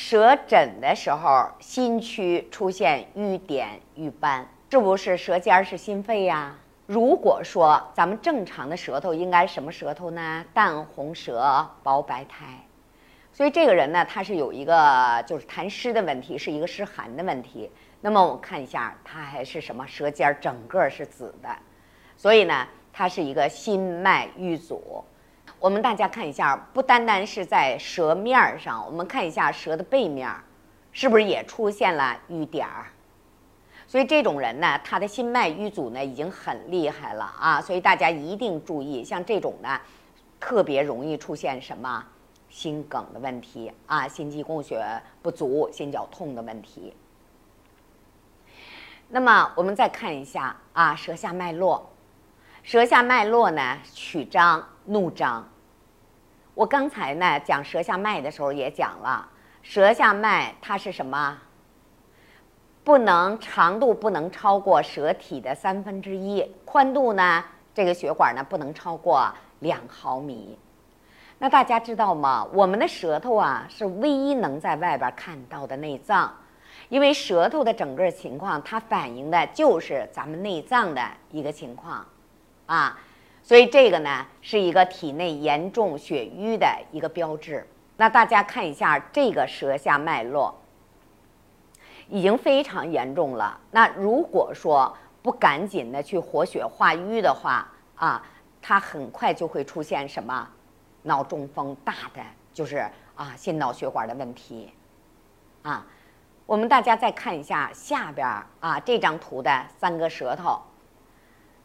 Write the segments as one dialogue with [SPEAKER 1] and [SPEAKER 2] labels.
[SPEAKER 1] 舌诊的时候，心区出现瘀点、瘀斑，是不是舌尖是心肺呀？如果说咱们正常的舌头应该什么舌头呢？淡红舌，薄白苔。所以这个人呢，他是有一个就是痰湿的问题，是一个湿寒的问题。那么我们看一下，他还是什么？舌尖整个是紫的，所以呢，他是一个心脉瘀阻。我们大家看一下，不单单是在舌面上，我们看一下舌的背面，是不是也出现了瘀点儿？所以这种人呢，他的心脉瘀阻呢已经很厉害了啊！所以大家一定注意，像这种呢，特别容易出现什么心梗的问题啊，心肌供血不足、心绞痛的问题。那么我们再看一下啊，舌下脉络，舌下脉络呢曲张。怒张，我刚才呢讲舌下脉的时候也讲了，舌下脉它是什么？不能长度不能超过舌体的三分之一，宽度呢这个血管呢不能超过两毫米。那大家知道吗？我们的舌头啊是唯一能在外边看到的内脏，因为舌头的整个情况，它反映的就是咱们内脏的一个情况，啊。所以这个呢是一个体内严重血瘀的一个标志。那大家看一下这个舌下脉络，已经非常严重了。那如果说不赶紧的去活血化瘀的话啊，它很快就会出现什么脑中风，大的就是啊心脑血管的问题啊。我们大家再看一下下边啊这张图的三个舌头，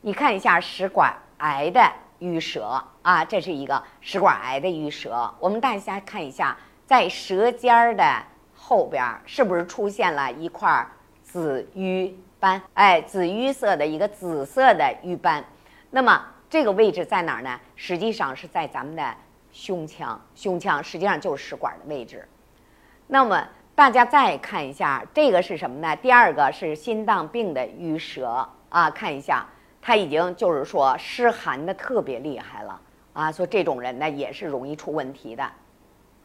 [SPEAKER 1] 你看一下食管。癌的淤舌啊，这是一个食管癌的淤舌。我们大家看一下，在舌尖儿的后边儿，是不是出现了一块紫瘀斑？哎，紫瘀色的一个紫色的瘀斑。那么这个位置在哪儿呢？实际上是在咱们的胸腔，胸腔实际上就是食管的位置。那么大家再看一下，这个是什么呢？第二个是心脏病的淤舌啊，看一下。他已经就是说湿寒的特别厉害了啊，所以这种人呢也是容易出问题的。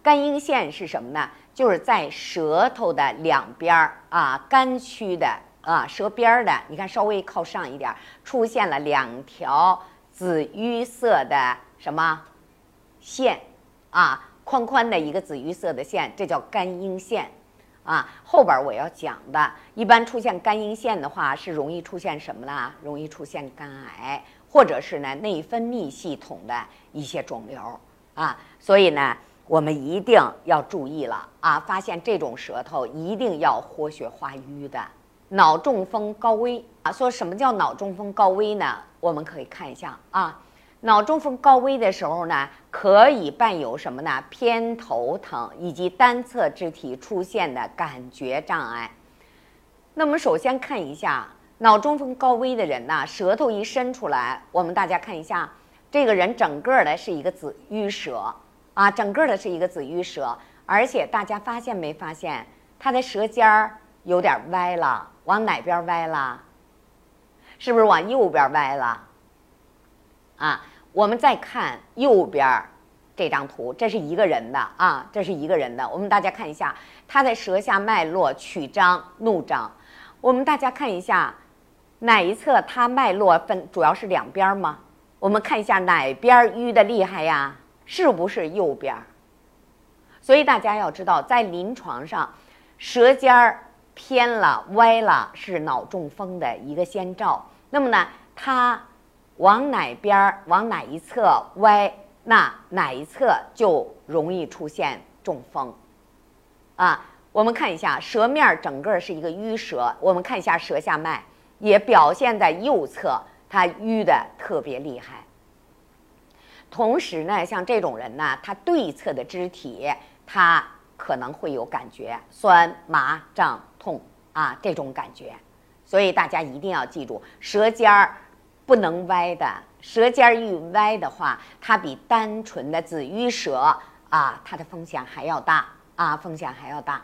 [SPEAKER 1] 肝阴线是什么呢？就是在舌头的两边儿啊，肝区的啊，舌边儿的，你看稍微靠上一点，出现了两条紫瘀色的什么线啊，宽宽的一个紫瘀色的线，这叫肝阴线。啊，后边我要讲的，一般出现肝阴线的话，是容易出现什么呢？容易出现肝癌，或者是呢内分泌系统的一些肿瘤啊。所以呢，我们一定要注意了啊！发现这种舌头，一定要活血化瘀的。脑中风高危啊，说什么叫脑中风高危呢？我们可以看一下啊。脑中风高危的时候呢，可以伴有什么呢？偏头疼以及单侧肢体出现的感觉障碍。那么首先看一下脑中风高危的人呢，舌头一伸出来，我们大家看一下，这个人整个的是一个紫瘀舌啊，整个的是一个紫瘀舌，而且大家发现没发现，他的舌尖儿有点歪了，往哪边歪了？是不是往右边歪了？啊，我们再看右边儿这张图，这是一个人的啊，这是一个人的。我们大家看一下，他在舌下脉络曲张怒张。我们大家看一下，哪一侧他脉络分主要是两边吗？我们看一下哪边淤的厉害呀？是不是右边？所以大家要知道，在临床上，舌尖儿偏了、歪了，是脑中风的一个先兆。那么呢，他。往哪边儿往哪一侧歪，那哪一侧就容易出现中风，啊，我们看一下舌面整个是一个淤舌，我们看一下舌下脉也表现在右侧，它淤的特别厉害。同时呢，像这种人呢，他对侧的肢体他可能会有感觉酸麻胀痛啊这种感觉，所以大家一定要记住舌尖儿。不能歪的舌尖一歪的话，它比单纯的紫瘀舌啊，它的风险还要大啊，风险还要大。